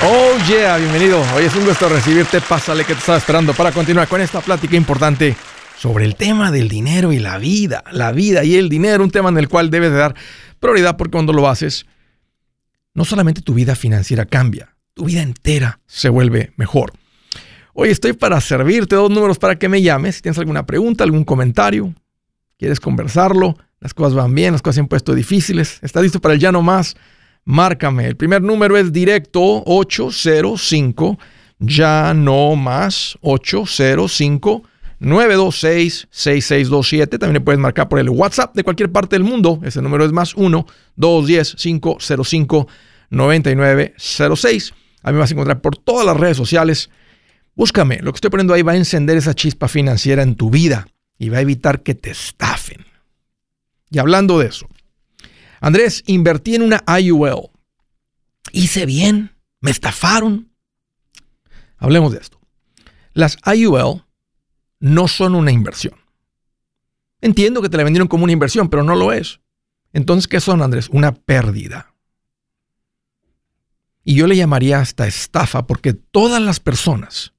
Oh yeah, bienvenido. Hoy es un gusto recibirte. Pásale que te estaba esperando para continuar con esta plática importante sobre el tema del dinero y la vida. La vida y el dinero, un tema en el cual debes de dar prioridad porque cuando lo haces, no solamente tu vida financiera cambia, tu vida entera se vuelve mejor. Hoy estoy para servirte dos números para que me llames. Si tienes alguna pregunta, algún comentario, quieres conversarlo, las cosas van bien, las cosas se han puesto difíciles, estás listo para el ya no más márcame. El primer número es directo 805, ya no más 805. 926-6627. También le puedes marcar por el WhatsApp de cualquier parte del mundo. Ese número es más 1-210-505-9906. A mí me vas a encontrar por todas las redes sociales. Búscame. Lo que estoy poniendo ahí va a encender esa chispa financiera en tu vida y va a evitar que te estafen. Y hablando de eso, Andrés, invertí en una IUL. Hice bien, me estafaron. Hablemos de esto. Las IUL no son una inversión. Entiendo que te la vendieron como una inversión, pero no lo es. Entonces, ¿qué son, Andrés? Una pérdida. Y yo le llamaría hasta estafa porque todas las personas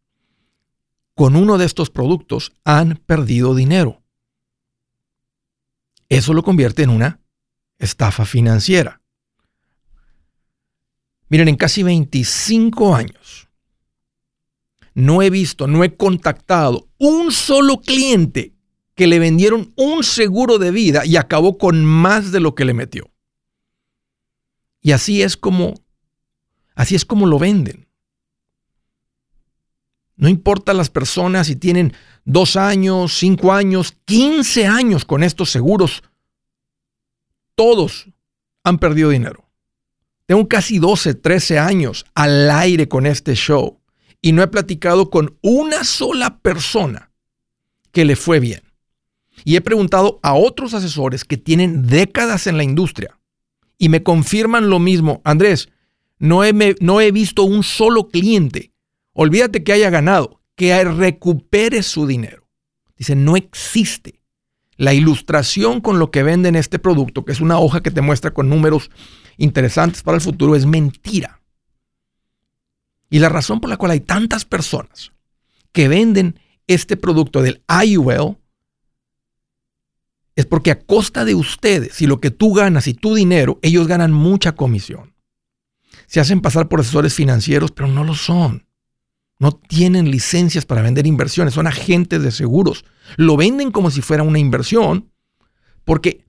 con uno de estos productos han perdido dinero. Eso lo convierte en una estafa financiera. Miren, en casi 25 años no he visto, no he contactado un solo cliente que le vendieron un seguro de vida y acabó con más de lo que le metió. Y así es como, así es como lo venden. No importa las personas si tienen dos años, cinco años, quince años con estos seguros, todos han perdido dinero. Tengo casi 12, 13 años al aire con este show y no he platicado con una sola persona que le fue bien. Y he preguntado a otros asesores que tienen décadas en la industria y me confirman lo mismo. Andrés, no he, visto un solo cliente, olvídate que haya ganado, que recupere su dinero. Dice, no existe la ilustración con lo que venden este producto, que es una hoja que te muestra con números interesantes para el futuro, es mentira. Y la razón por la cual hay tantas personas que venden este producto del IUL es porque a costa de ustedes y lo que tú ganas y tu dinero, ellos ganan mucha comisión. Se hacen pasar por asesores financieros, pero no lo son. No tienen licencias para vender inversiones, son agentes de seguros. Lo venden como si fuera una inversión, porque,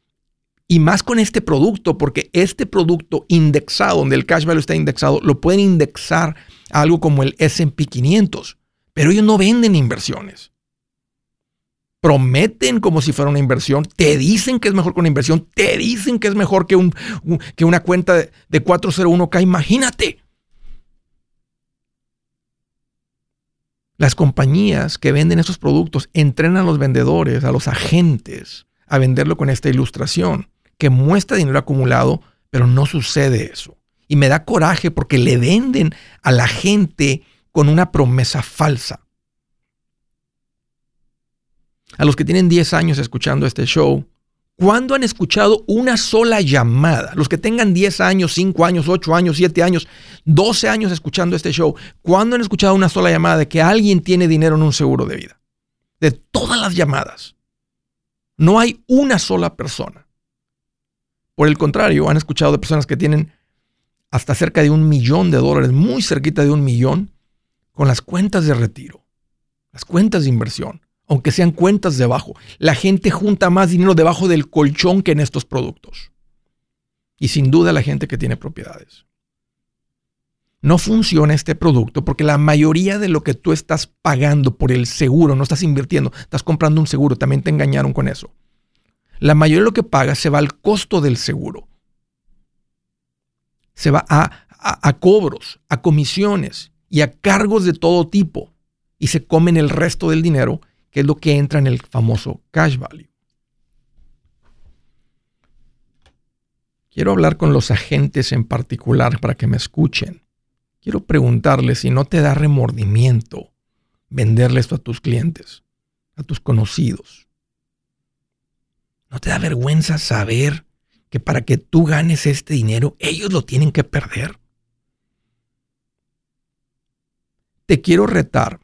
y más con este producto, porque este producto indexado, donde el cash value está indexado, lo pueden indexar a algo como el SP 500, pero ellos no venden inversiones. Prometen como si fuera una inversión, te dicen que es mejor que una inversión, te dicen que es mejor que, un, que una cuenta de, de 401k, imagínate. Las compañías que venden estos productos entrenan a los vendedores, a los agentes, a venderlo con esta ilustración que muestra dinero acumulado, pero no sucede eso. Y me da coraje porque le venden a la gente con una promesa falsa. A los que tienen 10 años escuchando este show, ¿Cuándo han escuchado una sola llamada? Los que tengan 10 años, 5 años, 8 años, 7 años, 12 años escuchando este show, ¿cuándo han escuchado una sola llamada de que alguien tiene dinero en un seguro de vida? De todas las llamadas. No hay una sola persona. Por el contrario, han escuchado de personas que tienen hasta cerca de un millón de dólares, muy cerquita de un millón, con las cuentas de retiro, las cuentas de inversión aunque sean cuentas debajo. La gente junta más dinero debajo del colchón que en estos productos. Y sin duda la gente que tiene propiedades. No funciona este producto porque la mayoría de lo que tú estás pagando por el seguro, no estás invirtiendo, estás comprando un seguro, también te engañaron con eso. La mayoría de lo que pagas se va al costo del seguro. Se va a, cobros, a comisiones y a cargos de todo tipo. Y se comen el resto del dinero que es lo que entra en el famoso cash value. Quiero hablar con los agentes en particular para que me escuchen. Quiero preguntarles si no te da remordimiento venderle esto a tus clientes, a tus conocidos. ¿No te da vergüenza saber que para que tú ganes este dinero, ellos lo tienen que perder? te quiero retar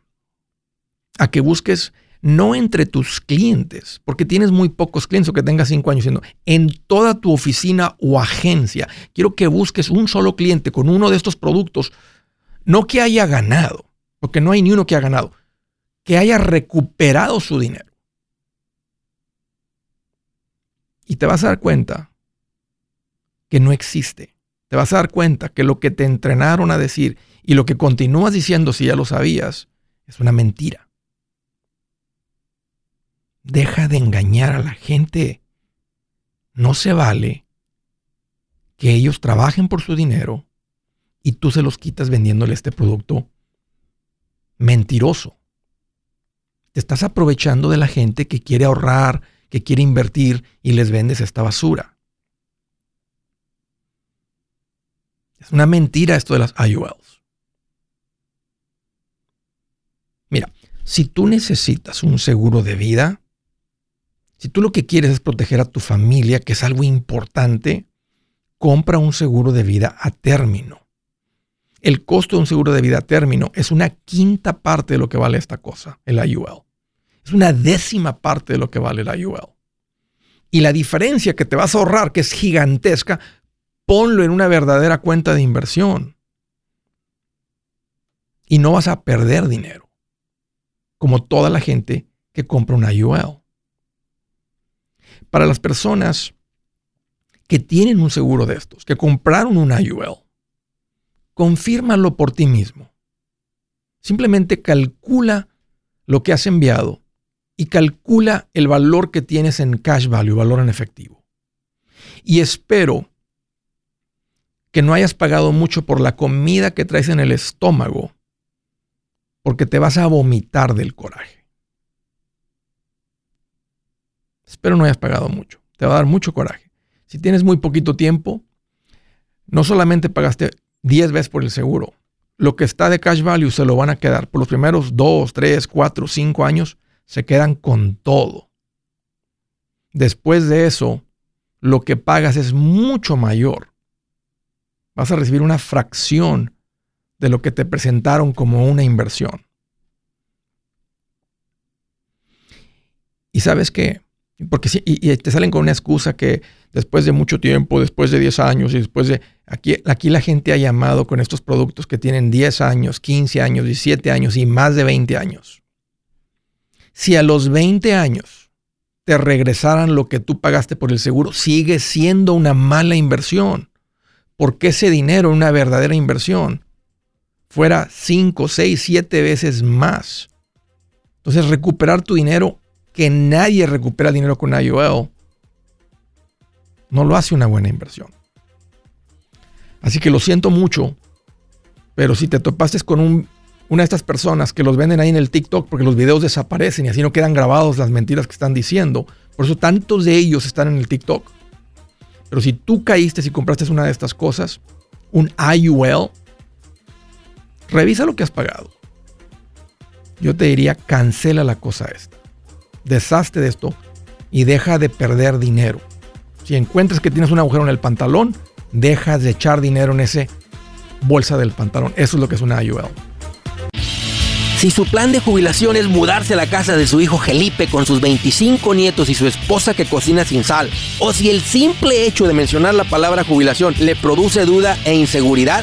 a que busques no entre tus clientes, porque tienes muy pocos clientes o que tengas cinco años siendo, en toda tu oficina o agencia. Quiero que busques un solo cliente con uno de estos productos, no que haya ganado, porque no hay ni uno que haya ganado, que haya recuperado su dinero. Y te vas a dar cuenta que no existe. Te vas a dar cuenta que lo que te entrenaron a decir y lo que continúas diciendo si ya lo sabías es una mentira. Deja de engañar a la gente. No se vale que ellos trabajen por su dinero y tú se los quitas vendiéndole este producto mentiroso. Te estás aprovechando de la gente que quiere ahorrar, que quiere invertir y les vendes esta basura. Es una mentira esto de las IULs. Mira, si tú necesitas un seguro de vida, si tú lo que quieres es proteger a tu familia, que es algo importante, compra un seguro de vida a término. El costo de un seguro de vida a término es una quinta parte de lo que vale esta cosa, el IUL. Es una décima parte de lo que vale el IUL. Y la diferencia que te vas a ahorrar, que es gigantesca, ponlo en una verdadera cuenta de inversión. Y no vas a perder dinero, como toda la gente que compra un IUL. Para las personas que tienen un seguro de estos, que compraron un IUL, confírmalo por ti mismo. Simplemente calcula lo que has enviado y calcula el valor que tienes en cash value, valor en efectivo. Y espero que no hayas pagado mucho por la comida que traes en el estómago, porque te vas a vomitar del coraje. Espero no hayas pagado mucho. Te va a dar mucho coraje. Si tienes muy poquito tiempo, no solamente pagaste 10 veces por el seguro, lo que está de cash value se lo van a quedar. Por los primeros 2, 3, 4, 5 años, se quedan con todo. Después de eso, lo que pagas es mucho mayor. Vas a recibir una fracción de lo que te presentaron como una inversión. Y sabes qué? Porque y, te salen con una excusa que después de mucho tiempo, después de 10 años y después de... Aquí, aquí la gente ha llamado con estos productos que tienen 10 años, 15 años, 17 años y más de 20 años. Si a los 20 años te regresaran lo que tú pagaste por el seguro, sigue siendo una mala inversión. Porque ese dinero, una verdadera inversión, fuera 5, 6, 7 veces más. Entonces recuperar tu dinero que nadie recupera dinero con IOL, no lo hace una buena inversión. Así que lo siento mucho, pero si te topaste con una de estas personas que los venden ahí en el TikTok porque los videos desaparecen y así no quedan grabados las mentiras que están diciendo, por eso tantos de ellos están en el TikTok. Pero si tú caíste y compraste una de estas cosas, un IUL, revisa lo que has pagado. Yo te diría, cancela la cosa esta deshazte de esto y deja de perder dinero. Si encuentras que tienes un agujero en el pantalón, dejas de echar dinero en ese bolsa del pantalón. Eso es lo que es una IUL. Si su plan de jubilación es mudarse a la casa de su hijo Felipe con sus 25 nietos y su esposa que cocina sin sal, o si el simple hecho de mencionar la palabra jubilación le produce duda e inseguridad,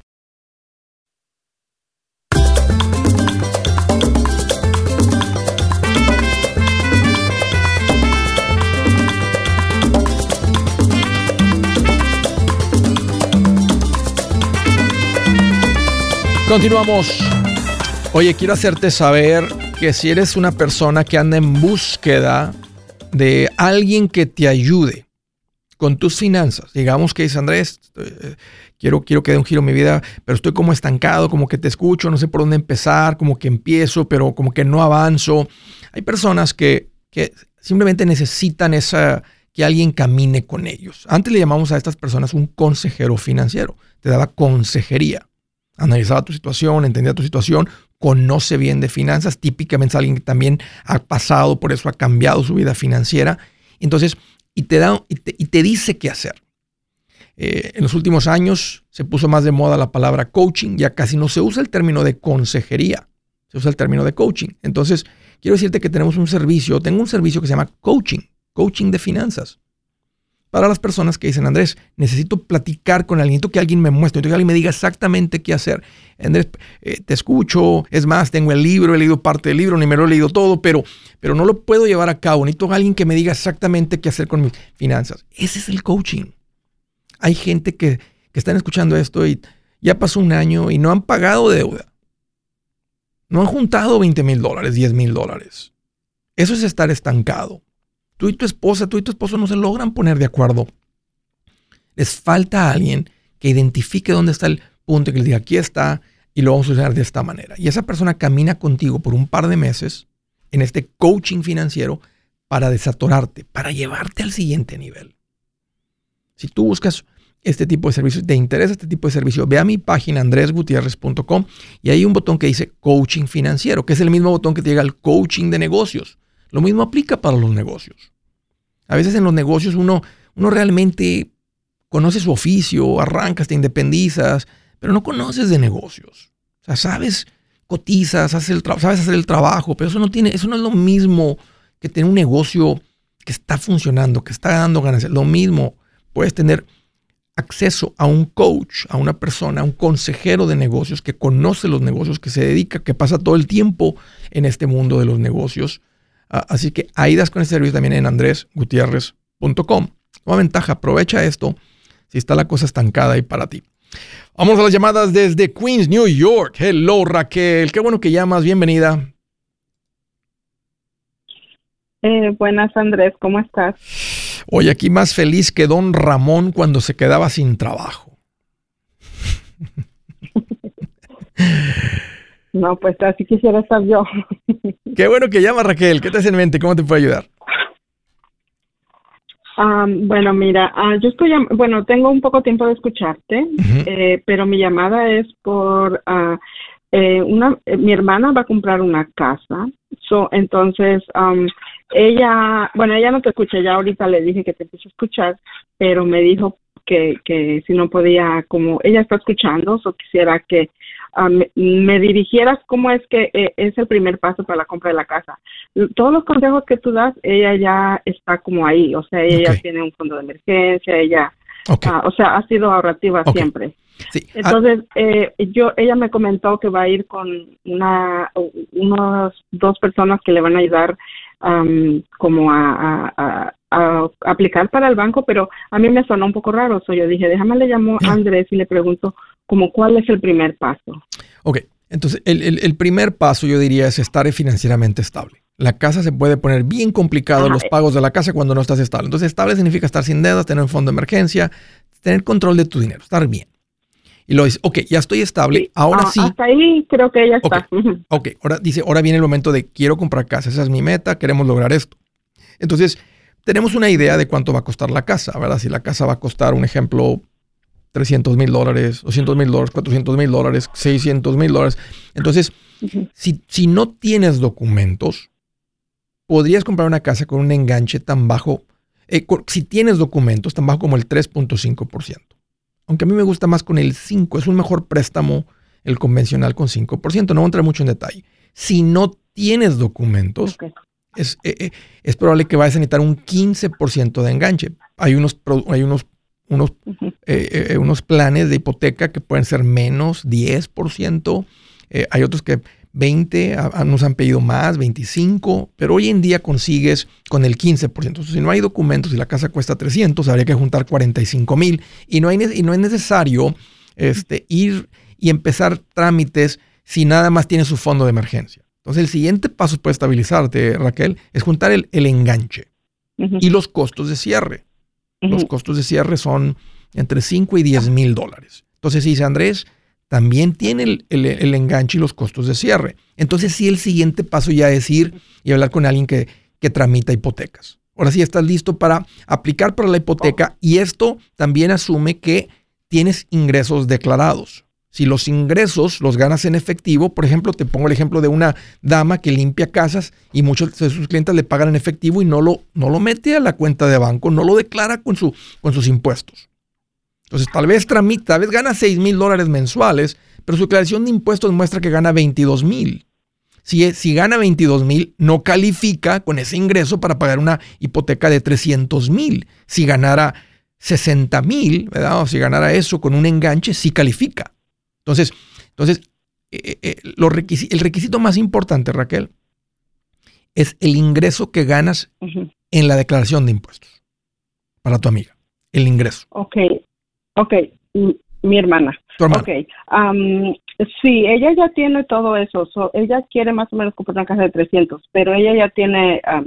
Continuamos. Oye, quiero hacerte saber que si eres una persona que anda en búsqueda de alguien que te ayude con tus finanzas, digamos que dice Andrés, eh, quiero, quiero que dé un giro en mi vida, pero estoy como estancado, como que te escucho, no sé por dónde empezar, como que empiezo, pero como que no avanzo. Hay personas que, que simplemente necesitan esa, que alguien camine con ellos. Antes le llamamos a estas personas un consejero financiero, te daba consejería analizaba tu situación, entendía tu situación, conoce bien de finanzas, típicamente es alguien que también ha pasado por eso, ha cambiado su vida financiera, entonces, y te, da, y te, dice qué hacer. Eh, en los últimos años se puso más de moda la palabra coaching, ya casi no se usa el término de consejería, se usa el término de coaching. Entonces, quiero decirte que tenemos un servicio, tengo un servicio que se llama coaching, coaching de finanzas para las personas que dicen, Andrés, necesito platicar con alguien, necesito que alguien me muestre, necesito que alguien me diga exactamente qué hacer. Andrés, eh, te escucho, es más, tengo el libro, he leído parte del libro, ni me lo he leído todo, pero, pero no lo puedo llevar a cabo. Necesito alguien que me diga exactamente qué hacer con mis finanzas. Ese es el coaching. Hay gente que, que están escuchando esto y ya pasó un año y no han pagado deuda. No han juntado 20 mil dólares, 10 mil dólares. Eso es estar estancado. Tú y tu esposa, tú y tu esposo no se logran poner de acuerdo. Les falta alguien que identifique dónde está el punto y que les diga, aquí está, y lo vamos a usar de esta manera. Y esa persona camina contigo por un par de meses en este coaching financiero para desatorarte, para llevarte al siguiente nivel. Si tú buscas este tipo de servicios, te interesa este tipo de servicio, ve a mi página andresgutierrez.com y hay un botón que dice coaching financiero, que es el mismo botón que te llega al coaching de negocios. Lo mismo aplica para los negocios. A veces en los negocios uno, uno realmente conoce su oficio, arrancas, te independizas, pero no conoces de negocios. O sea, sabes, cotizas, haces el sabes hacer el trabajo, pero eso no, tiene, eso no es lo mismo que tener un negocio que está funcionando, que está dando ganancias. Lo mismo, puedes tener acceso a un coach, a una persona, a un consejero de negocios que conoce los negocios, que se dedica, que pasa todo el tiempo en este mundo de los negocios así que ahí das con el servicio también en andresgutierrez.com. Una ventaja, aprovecha esto si está la cosa estancada ahí para ti. Vamos a las llamadas desde Queens, New York. Hello Raquel, qué bueno que llamas, bienvenida. Eh, buenas Andrés, ¿cómo estás? Hoy aquí más feliz que don Ramón cuando se quedaba sin trabajo. No, pues así quisiera estar yo. Qué bueno que llama Raquel. ¿Qué te hace en mente? ¿Cómo te puede ayudar? bueno, mira, ah, yo estoy, bueno, tengo un poco tiempo de escucharte, eh, pero mi llamada es por uh, eh, una, eh, mi hermana va a comprar una casa, so, entonces ella, bueno, ella no te escucha, ya ahorita le dije que te puse a escuchar, pero me dijo que, que si no podía, como ella está escuchando, o quisiera que me, dirigieras cómo es que eh, es el primer paso para la compra de la casa. Todos los consejos que tú das, ella ya está como ahí, o sea, ella tiene un fondo de emergencia, ella, ah, o sea, ha sido ahorrativa siempre. Entonces, eh, yo, ella me comentó que va a ir con una, unos dos personas que le van a ayudar como a, aplicar para el banco, pero a mí me sonó un poco raro. So yo dije, déjame le llamo a Andrés y le pregunto como cuál es el primer paso. Ok, Entonces, el, primer paso yo diría es estar financieramente estable. La casa se puede poner bien complicado los pagos de la casa cuando no estás estable. Entonces, estable significa estar sin deudas, tener un fondo de emergencia, tener control de tu dinero, estar bien. Y lo dice, ok, ya estoy estable, ahora ah, sí. Hasta ahí creo que ya está. ok, ahora dice, ahora viene el momento de quiero comprar casa, esa es mi meta, queremos lograr esto. Entonces, tenemos una idea de cuánto va a costar la casa, ¿verdad? Si la casa va a costar, un ejemplo, 300 mil dólares, 200 mil dólares, 400 mil dólares, 600 mil dólares. Entonces, si, si no tienes documentos, podrías comprar una casa con un enganche tan bajo, eh, si tienes documentos, tan bajo como el 3.5%. Aunque a mí me gusta más con el 5%, es un mejor préstamo el convencional con 5%. No voy a entrar mucho en detalle. Si no tienes documentos, es, eh, eh, es, probable que vayas a necesitar un 15% de enganche. Hay unos, hay unos unos, eh, eh, unos planes de hipoteca que pueden ser menos 10%, eh, hay otros que 20, nos han pedido más, 25, pero hoy en día consigues con el 15%. si no hay documentos y la casa cuesta 300, habría que juntar 45 mil y, no hay, y no es necesario este, ir y empezar trámites si nada más tiene su fondo de emergencia. Entonces el siguiente paso para estabilizarte, Raquel, es juntar el, enganche y los costos de cierre. Los costos de cierre son entre 5 y 10 mil dólares. Entonces dice Andrés, también tiene el, enganche y los costos de cierre. Entonces sí, el siguiente paso ya es ir y hablar con alguien que, que tramita hipotecas. Ahora sí estás listo para aplicar para la hipoteca y esto también asume que tienes ingresos declarados. Si los ingresos los ganas en efectivo, por ejemplo, te pongo el ejemplo de una dama que limpia casas y muchos de sus clientes le pagan en efectivo y no lo, no lo mete a la cuenta de banco, no lo declara con, su, con sus impuestos. Entonces, tal vez tramita, tal vez gana 6 mil dólares mensuales, pero su declaración de impuestos muestra que gana 22 mil. Si, si, gana 22 mil, no califica con ese ingreso para pagar una hipoteca de 300 mil. Si ganara 60 mil, ¿verdad? O si ganara eso con un enganche, sí califica. Entonces, entonces eh, eh, eh, el requisito más importante, Raquel, es el ingreso que ganas en la declaración de impuestos para tu amiga. El ingreso. Ok, ok. Mi hermana. Tu hermana. Ok. sí, ella ya tiene todo eso. ella quiere más o menos comprar una casa de 300, pero ella ya tiene ah,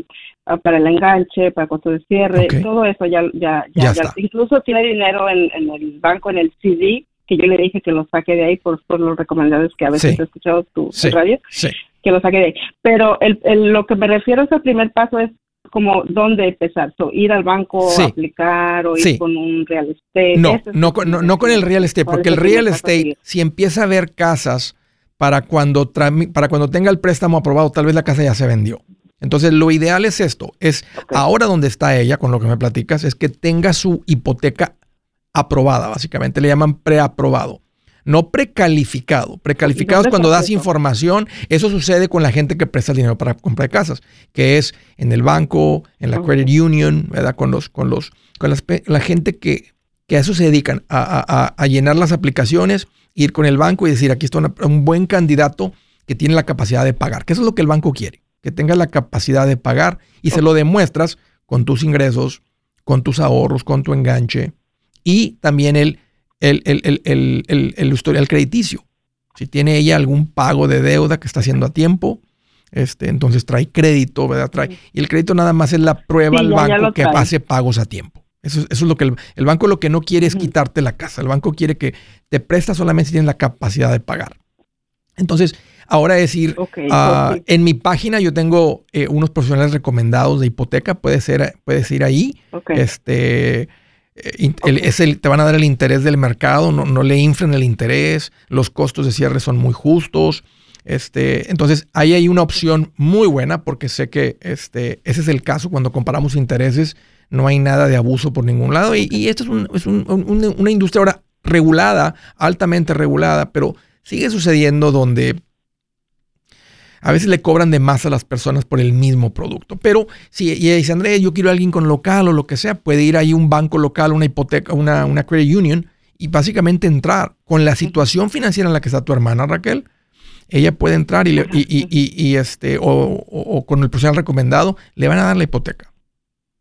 para el enganche, para costo de cierre, todo eso ya, ya, ya, incluso tiene dinero en, en, el banco, en el CD que yo le dije que lo saque de ahí por, por los recomendados que a veces he escuchado tu radio, que lo saque de ahí. Pero el, lo que me refiero es el primer paso es como dónde empezar, ir al banco, aplicar o ir con un real estate. No, no, no, con el real estate, porque el real estate, si empieza a ver casas para cuando, para cuando tenga el préstamo aprobado, tal vez la casa ya se vendió. Entonces, lo ideal es esto, es ahora donde está ella, con lo que me platicas, es que tenga su hipoteca aprobada, básicamente le llaman preaprobado. No precalificado. Precalificado es cuando das información. Eso sucede con la gente que presta dinero para comprar casas, que es en el banco, en la credit union, ¿verdad? Con los, con los, con la gente que, que a eso se dedican, a, llenar las aplicaciones, ir con el banco y decir, aquí está un buen candidato que tiene la capacidad de pagar, que eso es lo que el banco quiere, que tenga la capacidad de pagar y se lo demuestras con tus ingresos, con tus ahorros, con tu enganche, y también el, el, el, historial crediticio. Si tiene ella algún pago de deuda que está haciendo a tiempo, este, entonces trae crédito, ¿verdad? Trae, y el crédito nada más es la prueba al banco que hace pagos a tiempo. Eso, eso, es lo que el, banco lo que no quiere es quitarte la casa. El banco quiere que te presta solamente si tienes la capacidad de pagar. Entonces, ahora decir, ah, en mi página yo tengo eh, unos profesionales recomendados de hipoteca, puedes, ser, puedes ir ahí. Este, eh, es el, te van a dar el interés del mercado, no, no, le inflen el interés, los costos de cierre son muy justos. Este, entonces, ahí hay una opción muy buena porque sé que este, ese es el caso cuando comparamos intereses, no hay nada de abuso por ningún lado. Y, y esto es, es una industria ahora regulada, altamente regulada, pero sigue sucediendo donde a veces le cobran de más a las personas por el mismo producto. Pero si ella dice, Andrés, yo quiero a alguien con local o lo que sea, puede ir ahí a un banco local, una hipoteca, una, una credit union y básicamente entrar con la situación financiera en la que está tu hermana Raquel. Ella puede entrar y, y, este, o, con el profesional recomendado, le van a dar la hipoteca.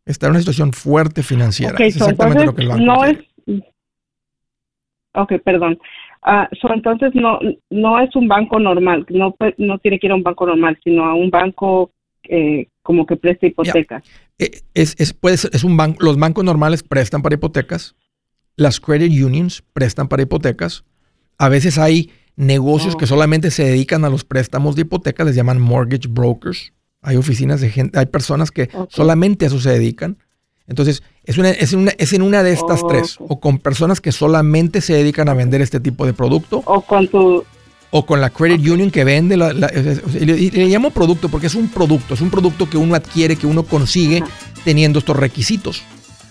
Está en una situación fuerte financiera. es exactamente lo que el banco no es Ok, perdón. Ah, entonces no no es un banco normal, no no tiene que ir a un banco normal, sino a un banco eh, como que presta hipotecas. Eh, es, es, puede ser, es un banco, los bancos normales prestan para hipotecas, las credit unions prestan para hipotecas, a veces hay negocios que solamente se dedican a los préstamos de hipotecas, les llaman mortgage brokers, hay oficinas de gente, hay personas que solamente a eso se dedican. Entonces, es, una, es, una, es en una de estas tres, o con personas que solamente se dedican a vender este tipo de producto. O con tu... O con la credit union que vende, la, le, llamo producto porque es un producto, es un producto que uno adquiere, que uno consigue teniendo estos requisitos.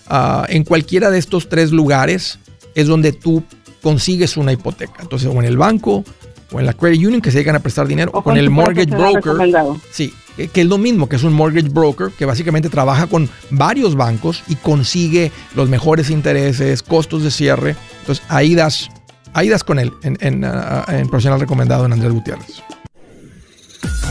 Ah, en cualquiera de estos tres lugares es donde tú consigues una hipoteca. Entonces, o en el banco, o en la credit union que se dedican a prestar dinero, o, con, el mortgage broker. Sí, que es lo mismo, que es un mortgage broker que básicamente trabaja con varios bancos y consigue los mejores intereses, costos de cierre. Entonces ahí das, ahí das con él en, en, ah, en profesional recomendado en Andrés Gutiérrez.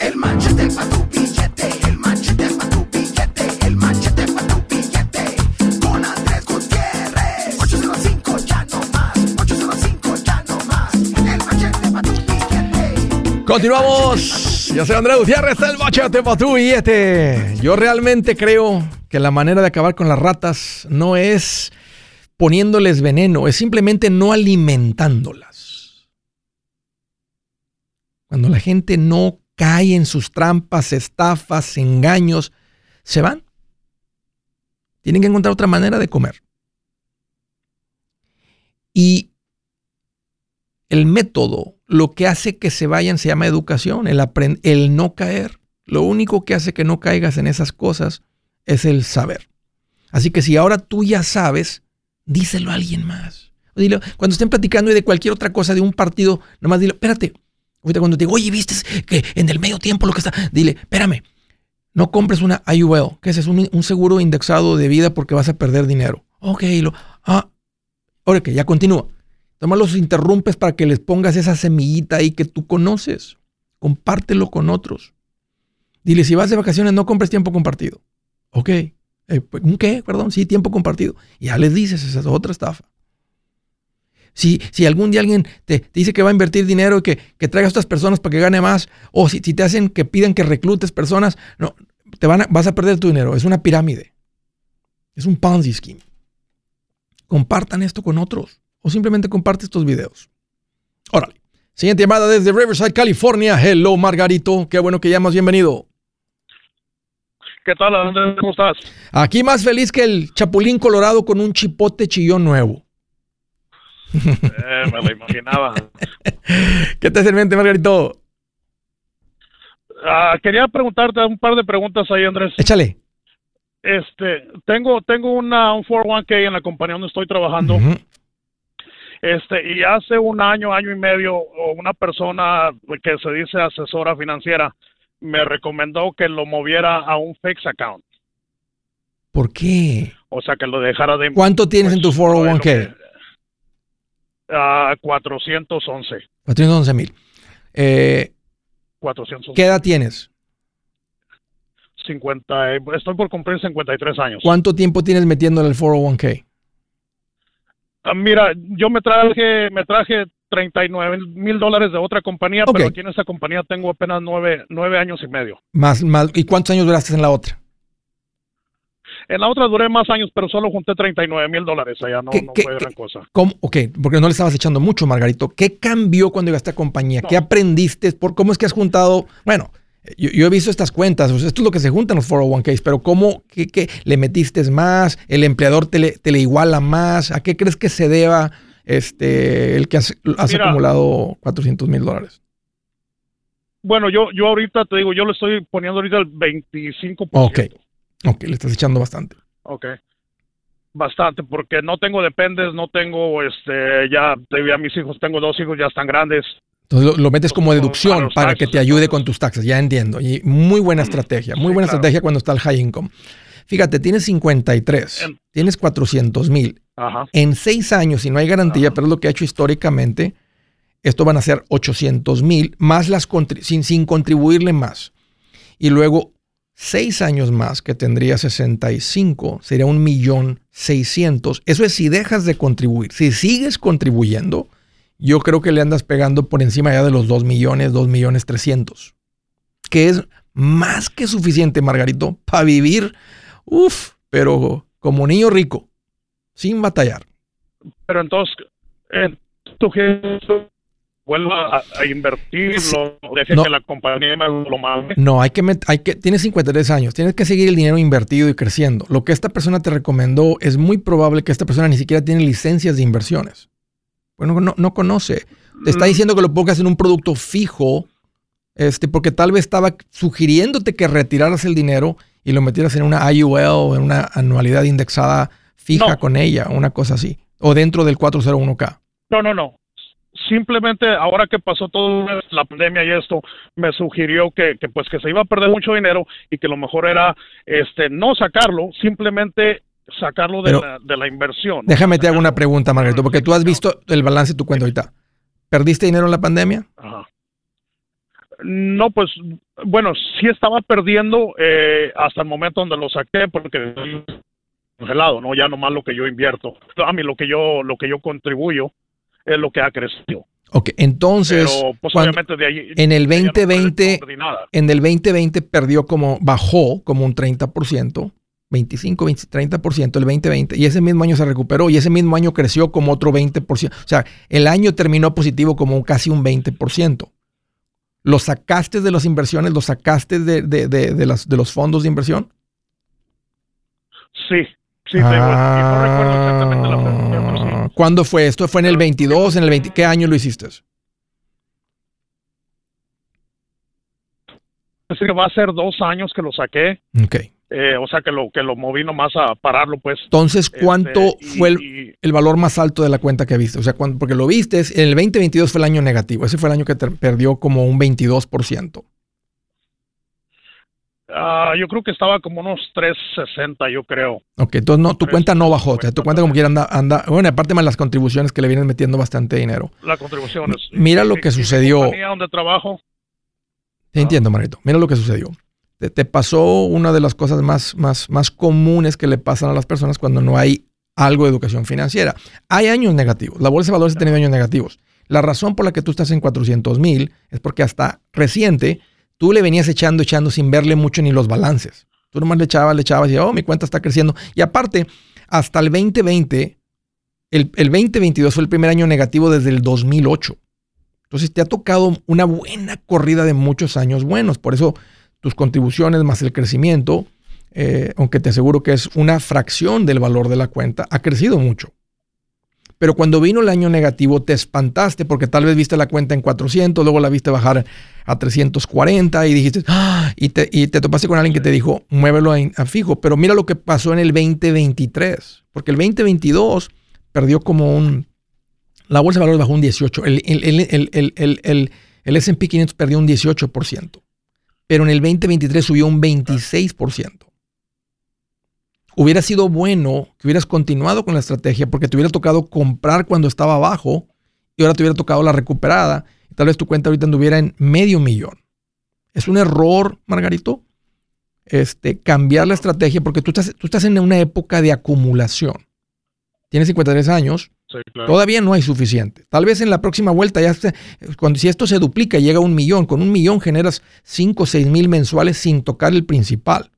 El machete para tu billete, el machete para tu billete, el machete para tu billete. Con Andrés Gutiérrez. 805 ya no más, 805 ya no más. El machete para tu billete. Continuamos. Yo soy Andrés Gutiérrez, el machete para tu billete. Yo realmente creo que la manera de acabar con las ratas no es poniéndoles veneno, es simplemente no alimentándolas. Cuando la gente no caen en sus trampas, estafas, engaños, se van. Tienen que encontrar otra manera de comer. Y el método, lo que hace que se vayan se llama educación, el, el no caer. Lo único que hace que no caigas en esas cosas es el saber. Así que si ahora tú ya sabes, díselo a alguien más. cuando estén platicando y de cualquier otra cosa, de un partido, nomás dile, espérate, cuando te digo, oye, viste que en el medio tiempo lo que está, dile, espérame, no compres una IUL, que ese es un, seguro indexado de vida porque vas a perder dinero. Ok, lo, ah, ahora que ya continúa. Toma los interrumpes para que les pongas esa semillita ahí que tú conoces. Compártelo con otros. Dile, si vas de vacaciones, no compres tiempo compartido. Ok. Eh, ¿Un qué? Perdón, sí, tiempo compartido. Ya les dices, esa es otra estafa. Si, si algún día alguien te, dice que va a invertir dinero y que, que traiga a estas personas para que gane más, o si, te hacen que piden que reclutes personas, no, te van vas a perder tu dinero. Es una pirámide. Es un Ponzi scheme. Compartan esto con otros o simplemente comparte estos videos. Órale. Siguiente llamada desde Riverside, California. Hello, Margarito. Qué bueno que llamas. Bienvenido. ¿Qué tal, Andrés? ¿Cómo estás? Aquí más feliz que el Chapulín Colorado con un chipote chillón nuevo. Eh, me lo imaginaba. ¿Qué te hace en mente, Margarito? Ah, quería preguntarte un par de preguntas ahí, Andrés. Échale. Este, tengo, tengo una, un 401k en la compañía donde estoy trabajando. Este, y hace un año, año y medio, una persona que se dice asesora financiera me recomendó que lo moviera a un fixed account. ¿Por qué? O sea, que lo dejara de... ¿Cuánto tienes en tu 401k? 411. 411 mil. Eh, ¿Qué edad tienes? 50, estoy por cumplir 53 años. ¿Cuánto tiempo tienes metiéndole el 401k? Ah, mira, yo me traje, me traje 39 mil dólares de otra compañía, pero aquí en esa compañía tengo apenas nueve, nueve años y medio. Más, más, ¿Y cuántos años duraste en la otra? En la otra duré más años, pero solo junté 39 mil dólares allá, no, no fue gran cosa. ¿cómo? Ok, porque no le estabas echando mucho, Margarito. ¿Qué cambió cuando llegaste a compañía? ¿Qué aprendiste? ¿Por cómo es que has juntado? Bueno, yo, he visto estas cuentas, esto es lo que se junta en los 401ks, pero ¿cómo qué, le metiste más? ¿El empleador te le, te le, iguala más? ¿A qué crees que se deba este, el que has, acumulado 400 mil dólares? Bueno, yo, yo ahorita te digo, yo le estoy poniendo ahorita el 25%. Ok, ok, le estás echando bastante. Ok, bastante, porque no tengo dependes, no tengo, este, ya, ya mis hijos, tengo dos hijos, ya están grandes. Entonces lo, metes como deducción para que te ayude con tus taxes, ya entiendo. Y muy buena estrategia, muy buena estrategia cuando está el high income. Fíjate, tienes 53, tienes 400 mil. En seis años, si no hay garantía, pero es lo que ha hecho históricamente, esto van a ser 800 mil, más las sin, sin contribuirle más. Y luego, seis años más, que tendría 65, sería un millón 600. Eso es si dejas de contribuir. Si sigues contribuyendo, yo creo que le andas pegando por encima ya de los 2 millones, 2 millones 300. Que es más que suficiente, Margarito, para vivir, uff, pero como niño rico, sin batallar. Pero entonces, eh, tu vuelva a, invertirlo, deje que la compañía lo mande. No, hay que, hay que, tienes 53 años, tienes que seguir el dinero invertido y creciendo. Lo que esta persona te recomendó es muy probable que esta persona ni siquiera tiene licencias de inversiones. Bueno, no, no conoce. Te está mm. diciendo que lo pongas en un producto fijo, este, porque tal vez estaba sugiriéndote que retiraras el dinero y lo metieras en una IUL o en una anualidad indexada fija con ella, una cosa así, o dentro del 401k. No, no, no simplemente ahora que pasó toda la pandemia y esto me sugirió que, pues que se iba a perder mucho dinero y que lo mejor era este no sacarlo simplemente sacarlo de, la, de la, inversión. déjame te hago una pregunta Margarito porque tú has visto el balance de tu cuenta ahorita. Perdiste dinero en la pandemia no pues bueno sí estaba perdiendo eh, hasta el momento donde lo saqué porque congelado no ya nomás lo que yo invierto a mí lo que yo lo que yo contribuyo es lo que ha crecido. Ok, entonces, pues, en el 2020, en el 2020 perdió como, bajó como un 30%, 25, 20, 30% el 2020, y ese mismo año se recuperó, y ese mismo año creció como otro 20%. O sea, el año terminó positivo como casi un 20%. ¿Lo sacaste de las inversiones? ¿Lo sacaste de, de, de, de, las, de los fondos de inversión? Sí, sí, no recuerdo exactamente la ¿Cuándo fue esto? ¿Fue en el 22, en el 20? ¿Qué año lo hiciste? Así que va a ser dos años que lo saqué. Ok. Eh, o sea que lo que lo moví nomás a pararlo, pues. Entonces, ¿cuánto este, fue el, valor más alto de la cuenta que viste? O sea, porque lo viste, en el 2022 fue el año negativo. Ese fue el año que te perdió como un 22%. Ah, yo creo que estaba como unos 360, yo creo. Ok, entonces no, tu cuenta no bajó, o sea, tu cuenta como quiera anda, anda, bueno, aparte más las contribuciones que le vienen metiendo bastante dinero. Las contribuciones. Mira lo que sucedió. donde trabajo. Te entiendo, Marito. Mira lo que sucedió. Te, pasó una de las cosas más, más, más comunes que le pasan a las personas cuando no hay algo de educación financiera. Hay años negativos. La bolsa de valores ha tenido años negativos. La razón por la que tú estás en 400 mil es porque hasta reciente tú le venías echando, echando sin verle mucho ni los balances. Tú nomás le echabas, le echabas y, oh, mi cuenta está creciendo. Y aparte, hasta el 2020, el, el 2022 fue el primer año negativo desde el 2008. Entonces te ha tocado una buena corrida de muchos años buenos. Por eso tus contribuciones más el crecimiento, eh, aunque te aseguro que es una fracción del valor de la cuenta, ha crecido mucho. Pero cuando vino el año negativo te espantaste porque tal vez viste la cuenta en 400, luego la viste bajar a 340 y dijiste, ¡Ah! y, te, y te topaste con alguien que te dijo, muévelo a, fijo. Pero mira lo que pasó en el 2023, porque el 2022 perdió como un, la bolsa de valores bajó un 18, el, el, el, el S&P 500 perdió un 18%, pero en el 2023 subió un 26% hubiera sido bueno que hubieras continuado con la estrategia porque te hubiera tocado comprar cuando estaba abajo y ahora te hubiera tocado la recuperada. Tal vez tu cuenta ahorita anduviera en medio millón. Es un error, Margarito, este, cambiar la estrategia porque tú estás, tú estás en una época de acumulación. Tienes 53 años. Todavía no hay suficiente. Tal vez en la próxima vuelta ya cuando si esto se duplica llega a un millón, con un millón generas 5 o 6 mil mensuales sin tocar el principal.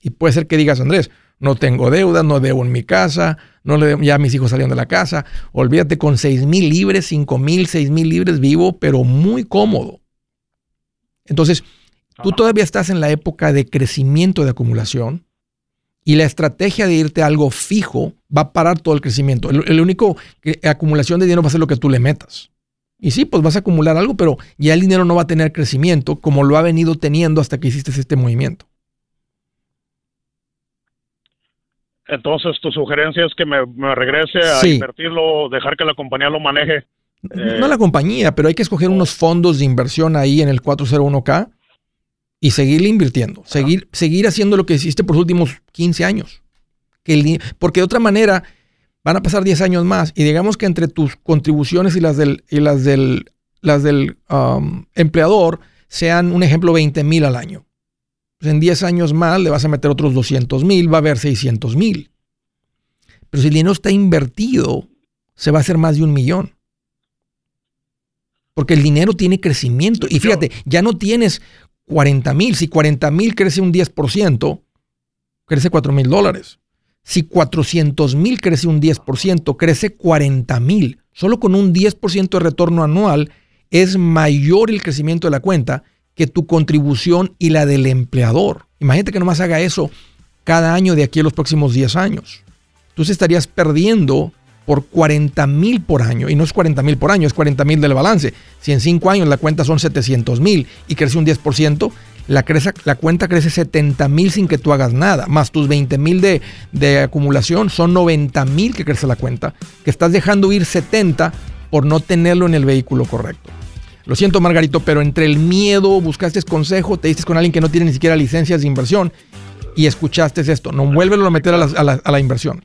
Y puede ser que digas, Andrés, no tengo deudas, no debo en mi casa, no le, ya mis hijos salieron de la casa. Olvídate, con 6 mil libres, 5 mil, 6 mil libres vivo, pero muy cómodo. Entonces, tú todavía estás en la época de crecimiento de acumulación y la estrategia de irte a algo fijo va a parar todo el crecimiento. El, único que, acumulación de dinero va a ser lo que tú le metas. Y sí, pues vas a acumular algo, pero ya el dinero no va a tener crecimiento como lo ha venido teniendo hasta que hiciste este movimiento. Entonces, tu sugerencia es que me, regrese a invertirlo, dejar que la compañía lo maneje. No la compañía, pero hay que escoger unos fondos de inversión ahí en el 401k y seguirle invirtiendo, seguir, seguir haciendo lo que hiciste por los últimos 15 años. Que porque de otra manera van a pasar 10 años más y digamos que entre tus contribuciones y las del, y las del, las del um, empleador sean un ejemplo 20 mil al año. Pues en 10 años más le vas a meter otros 200 mil, va a haber 600 mil. Pero si el dinero está invertido, se va a hacer más de un millón. Porque el dinero tiene crecimiento. Y fíjate, ya no tienes 40 mil. Si 40 mil crece un 10%, crece 4 mil dólares. Si 400 mil crece un 10%, crece 40 mil. Solo con un 10% de retorno anual es mayor el crecimiento de la cuenta que tu contribución y la del empleador. Imagínate que nomás haga eso cada año de aquí a los próximos 10 años. Entonces estarías perdiendo por 40 mil por año. Y no es 40 mil por año, es 40 mil del balance. Si en 5 años la cuenta son 700 mil y crece un 10%, la, la cuenta crece 70 mil sin que tú hagas nada. Más tus 20 mil de, de acumulación son 90 mil que crece la cuenta. Que estás dejando ir 70 por no tenerlo en el vehículo correcto. Lo siento, Margarito, pero entre el miedo, buscaste consejo, te diste con alguien que no tiene ni siquiera licencias de inversión y escuchaste esto. No vuélvelo a meter a la inversión.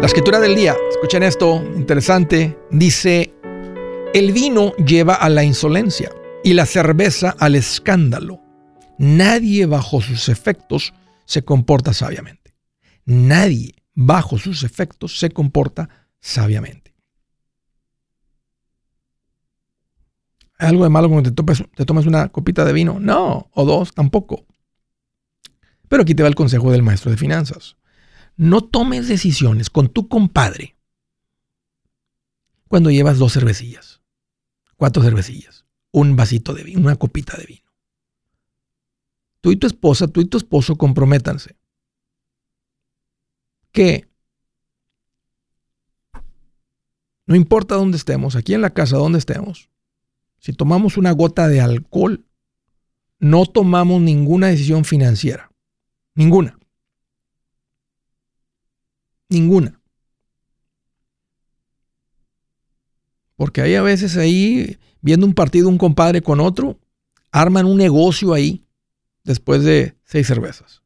La escritura del día, escuchen esto, interesante, dice, el vino lleva a la insolencia y la cerveza al escándalo. Nadie bajo sus efectos se comporta sabiamente. Nadie bajo sus efectos se comporta sabiamente. ¿Hay algo de malo cuando te, te tomas una copita de vino? No, o dos, tampoco. Pero aquí te va el consejo del maestro de finanzas. No tomes decisiones con tu compadre cuando llevas dos cervecillas, cuatro cervecillas, un vasito de vino, una copita de vino. Tú y tu esposa, tú y tu esposo comprométanse que no importa dónde estemos, aquí en la casa, donde estemos, si tomamos una gota de alcohol, no tomamos ninguna decisión financiera. Ninguna. Ninguna. Porque hay a veces ahí, viendo un partido un compadre con otro, arman un negocio ahí después de seis cervezas.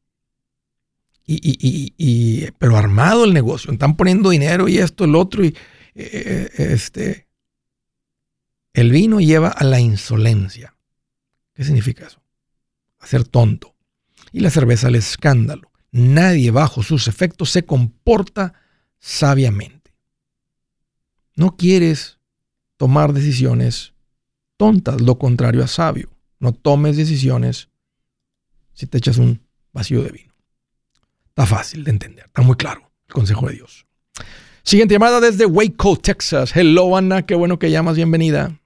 Y, pero armado el negocio, están poniendo dinero y esto, el otro, y eh, este, el vino lleva a la insolencia. ¿Qué significa eso? A ser tonto. Y la cerveza al escándalo nadie bajo sus efectos se comporta sabiamente. no quieres tomar decisiones tontas, lo contrario a sabio. No tomes decisiones si te echas un vacío de vino. Está fácil de entender, está muy claro el consejo de Dios. Siguiente llamada desde Waco, Texas. Hello, Ana, qué bueno que llamas, bienvenida.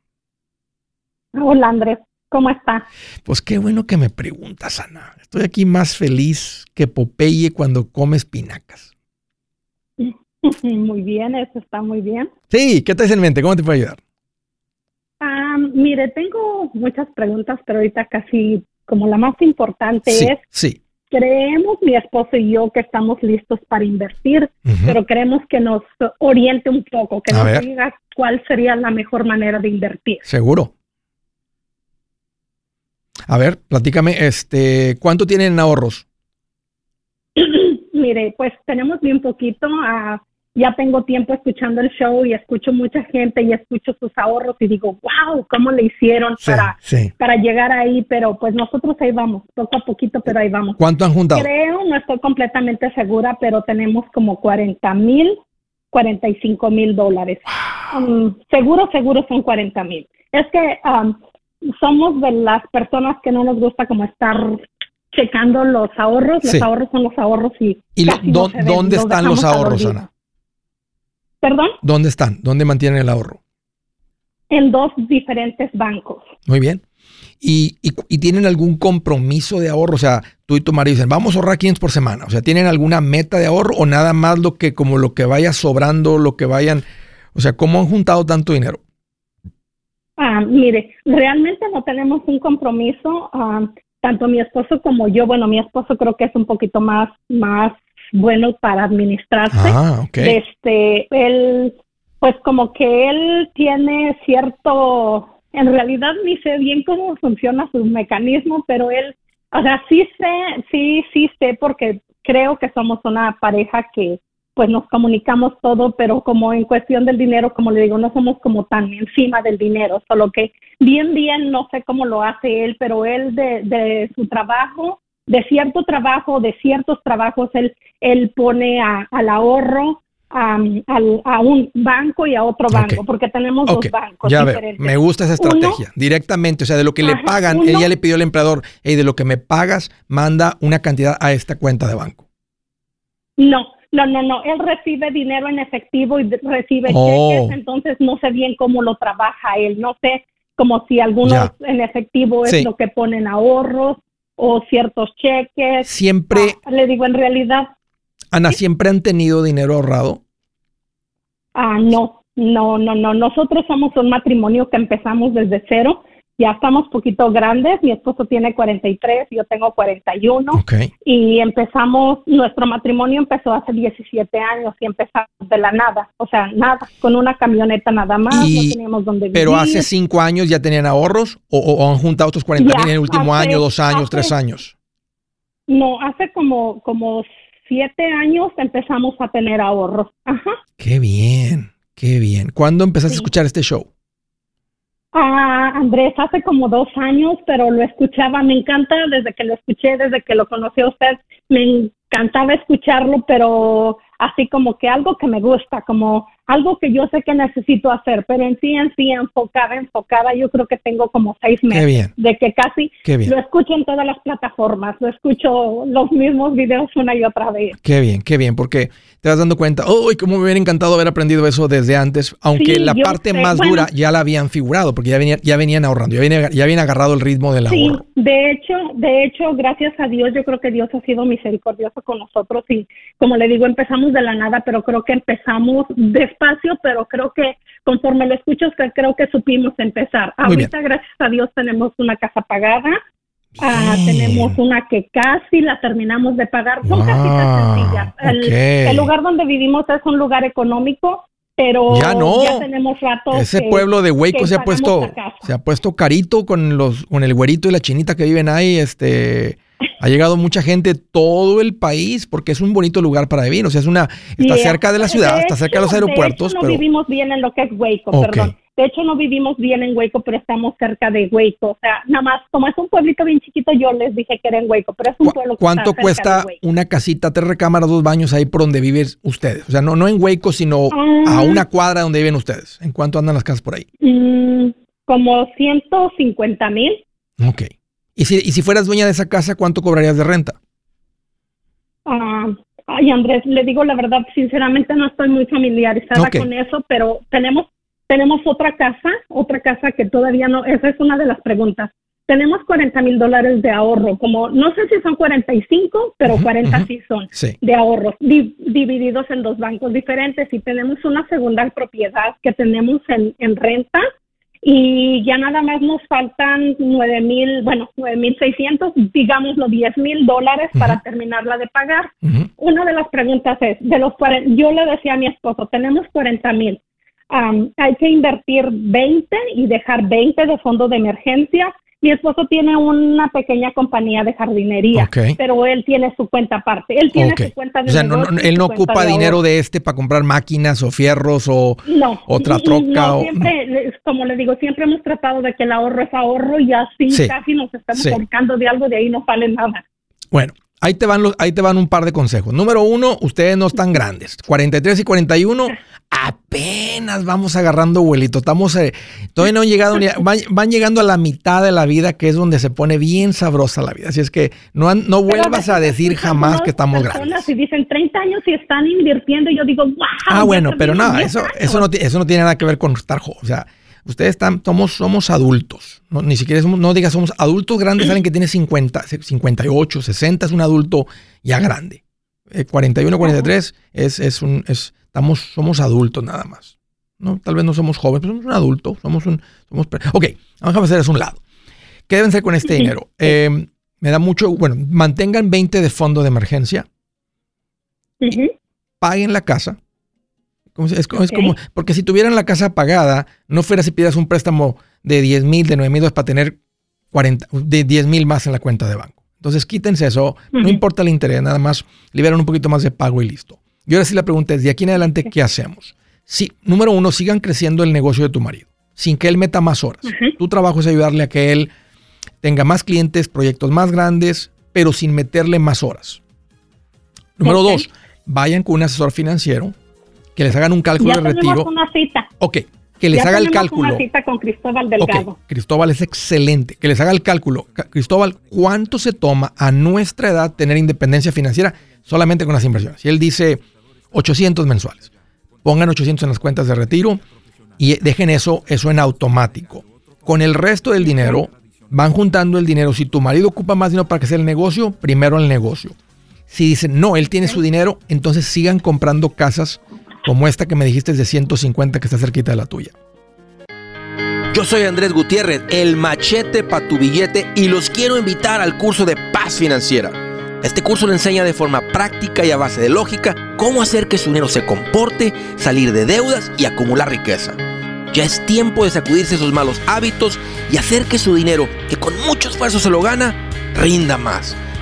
Hola, Andrés, ¿cómo está? Pues qué bueno que me preguntas, Ana. Estoy aquí más feliz que Popeye cuando come espinacas. Muy bien, eso está muy bien. Sí, ¿qué te en mente? ¿Cómo te puedo ayudar? Ah, mire, tengo muchas preguntas, pero ahorita casi como la más importante es, sí. creemos mi esposo y yo que estamos listos para invertir, pero queremos que nos oriente un poco, que nos diga cuál sería la mejor manera de invertir. Seguro. A ver, platícame, este, ¿cuánto tienen en ahorros? Mire, pues tenemos bien poquito. a ya tengo tiempo escuchando el show y escucho mucha gente y escucho sus ahorros y digo, wow, ¿cómo le hicieron para, para llegar ahí? Pero pues nosotros ahí vamos, poco a poquito, pero ahí vamos. ¿Cuánto han juntado? Creo, no estoy completamente segura, pero tenemos como 40 mil, 45 mil dólares. Um, seguro, seguro son 40 mil. Es que um, somos de las personas que no nos gusta como estar checando los ahorros. Los ahorros son los ahorros y... ¿Y dónde están los ahorros, Ana? ¿Perdón? ¿Dónde están? ¿Dónde mantienen el ahorro? En dos diferentes bancos. Muy bien. ¿Y, tienen algún compromiso de ahorro? O sea, tú y tu marido dicen, vamos a ahorrar 500 por semana. O sea, ¿tienen alguna meta de ahorro o nada más lo que, como lo que vaya sobrando, lo que vayan? O sea, ¿cómo han juntado tanto dinero? Ah, mire, realmente no tenemos un compromiso. Ah, tanto mi esposo como yo, bueno, mi esposo creo que es un poquito más, más bueno para administrarse. Ah, Este, él, pues como que él tiene cierto, en realidad ni sé bien cómo funciona su mecanismo, pero él, o sea, sí sé, sí, sí sé porque creo que somos una pareja que pues nos comunicamos todo, pero como en cuestión del dinero, como le digo, no somos como tan encima del dinero, solo que bien, bien, no sé cómo lo hace él, pero él de, de su trabajo, de cierto trabajo, de ciertos trabajos, él, él pone al ahorro a, un banco y a otro banco, porque tenemos dos bancos ya diferentes. me gusta esa estrategia, directamente, o sea, de lo que le pagan, ella le pidió al empleador, hey, de lo que me pagas, manda una cantidad a esta cuenta de banco. No, no, no, no, él recibe dinero en efectivo y recibe oh. cheques, entonces no sé bien cómo lo trabaja él, no sé como si algunos en efectivo es lo que ponen ahorros o ciertos cheques. Siempre. Ah, le digo, en realidad. Ana, ¿siempre han tenido dinero ahorrado? Ah, no, no, no, no. Nosotros somos un matrimonio que empezamos desde cero ya estamos poquito grandes, mi esposo tiene 43, yo tengo 41 y empezamos, nuestro matrimonio empezó hace 17 años y empezamos de la nada, o sea, nada, con una camioneta nada más, no teníamos donde vivir. Pero hace 5 años ya tenían ahorros o, han juntado estos 40 mil en el último año, dos años, tres años. No, hace como, como siete años empezamos a tener ahorros. Ajá. Qué bien, qué bien. ¿Cuándo empezaste a escuchar este show? Ah, Andrés, hace como dos años, pero lo escuchaba, me encanta desde que lo escuché, desde que lo conocí a usted, me encantaba escucharlo, pero así como que algo que me gusta, como algo que yo sé que necesito hacer, pero en sí, en sí, enfocada, enfocada, yo creo que tengo como seis meses de que casi lo escucho en todas las plataformas, lo escucho los mismos videos una y otra vez. Qué bien, qué bien, porque te vas dando cuenta, uy, cómo me hubiera encantado haber aprendido eso desde antes, aunque la parte más dura ya la habían figurado, porque ya venían, ya venían ahorrando, ya habían, ya habían agarrado el ritmo del sí, De hecho, de hecho, gracias a Dios, yo creo que Dios ha sido misericordioso con nosotros y como le digo, empezamos de la nada, pero creo que empezamos despacio, pero creo que conforme lo escucho, creo que supimos empezar. Ahorita, gracias a Dios, tenemos una casa pagada. Ah, tenemos una que casi la terminamos de pagar. Son casitas sencillas. El, lugar donde vivimos es un lugar económico, pero ya, no. tenemos rato. Ese pueblo de Hueco se ha puesto se ha puesto carito con los con el güerito y la chinita que viven ahí, este Ha llegado mucha gente de todo el país porque es un bonito lugar para vivir. O sea, es una, está cerca de la ciudad, está cerca de los aeropuertos. no vivimos bien en lo que es Waco, perdón. De hecho, no vivimos bien en Hueco, pero estamos cerca de Hueco. O sea, nada más, como es un pueblito bien chiquito, yo les dije que era en Hueco, pero es un pueblo que ¿Cuánto cuesta una casita, tres recámaras, dos baños ahí por donde viven ustedes? O sea, no, no en Hueco, sino a ah. una cuadra donde viven ustedes. ¿En cuánto andan las casas por ahí? Mm, como 150 mil. Ok. ¿Y si, y si fueras dueña de esa casa, cuánto cobrarías de renta? Ah, ay, Andrés, le digo la verdad, sinceramente no estoy muy familiarizada con eso, pero tenemos tenemos otra casa, otra casa que todavía no, esa es una de las preguntas. Tenemos 40 mil dólares de ahorro, como no sé si son 45, pero 40 sí son de ahorros, divididos en dos bancos diferentes. Y tenemos una segunda propiedad que tenemos en, en renta y ya nada más nos faltan 9 mil, bueno, 9 mil 600, digamos los 10 mil dólares para terminarla de pagar. Una de las preguntas es, de los yo le decía a mi esposo, tenemos 40 mil hay que invertir 20 y dejar 20 de fondo de emergencia. Mi esposo tiene una pequeña compañía de jardinería, pero él tiene su cuenta aparte. Él tiene su cuenta de O sea, él no ocupa dinero de este para comprar máquinas o fierros o otra troca. No, siempre, como le digo, siempre hemos tratado de que el ahorro es ahorro y así casi nos estamos sí. de algo, de ahí no sale nada. Bueno, Ahí te, van los, ahí te van un par de consejos. Número uno, ustedes no están grandes. 43 y 41, apenas vamos agarrando vuelito. Estamos, eh, todavía no han llegado ni van, llegando a la mitad de la vida, que es donde se pone bien sabrosa la vida. Así es que no, no vuelvas a decir jamás que estamos grandes. Si dicen 30 años y están invirtiendo, yo digo, wow. Ah, bueno, pero nada, eso, eso, no, eso no tiene nada que ver con estar joven. O sea, Ustedes están, somos, somos adultos. No, ni siquiera somos, no digas somos adultos grandes, alguien que tiene 50, 58, 60 es un adulto ya grande. 41, eh, 43 es, es un, es, estamos, somos adultos nada más. ¿no? Tal vez no somos jóvenes, pero somos un adulto. Somos un, somos, ok, vamos a hacer eso un lado. ¿Qué deben hacer con este dinero? Eh, me da mucho, bueno, mantengan 20 de fondo de emergencia. Paguen la casa es, como, porque si tuvieran la casa pagada, no fuera si pidas un préstamo de 10 mil, de 9 mil para tener 40, de 10 mil más en la cuenta de banco. Entonces quítense eso, no importa el interés, nada más liberan un poquito más de pago y listo. Y ahora sí la pregunta es, de aquí en adelante, ¿qué hacemos? Sí, número uno, sigan creciendo el negocio de tu marido, sin que él meta más horas. Tu trabajo es ayudarle a que él tenga más clientes, proyectos más grandes, pero sin meterle más horas. Número dos, vayan con un asesor financiero que les hagan un cálculo de retiro. una cita. Ok, que les haga el cálculo. Una cita con Cristóbal Delgado. Cristóbal es excelente. Que les haga el cálculo. Cristóbal, ¿cuánto se toma a nuestra edad tener independencia financiera solamente con las inversiones? Y él dice 800 mensuales. Pongan 800 en las cuentas de retiro y dejen eso, eso en automático. Con el resto del dinero, van juntando el dinero. Si tu marido ocupa más dinero para que sea el negocio, primero el negocio. Si dicen, no, él tiene su dinero, entonces sigan comprando casas como esta que me dijiste de 150 que está cerquita de la tuya. Yo soy Andrés Gutiérrez, el machete para tu billete y los quiero invitar al curso de paz financiera. Este curso le enseña de forma práctica y a base de lógica cómo hacer que su dinero se comporte, salir de deudas y acumular riqueza. Ya es tiempo de sacudirse esos malos hábitos y hacer que su dinero, que con mucho esfuerzo se lo gana, rinda más.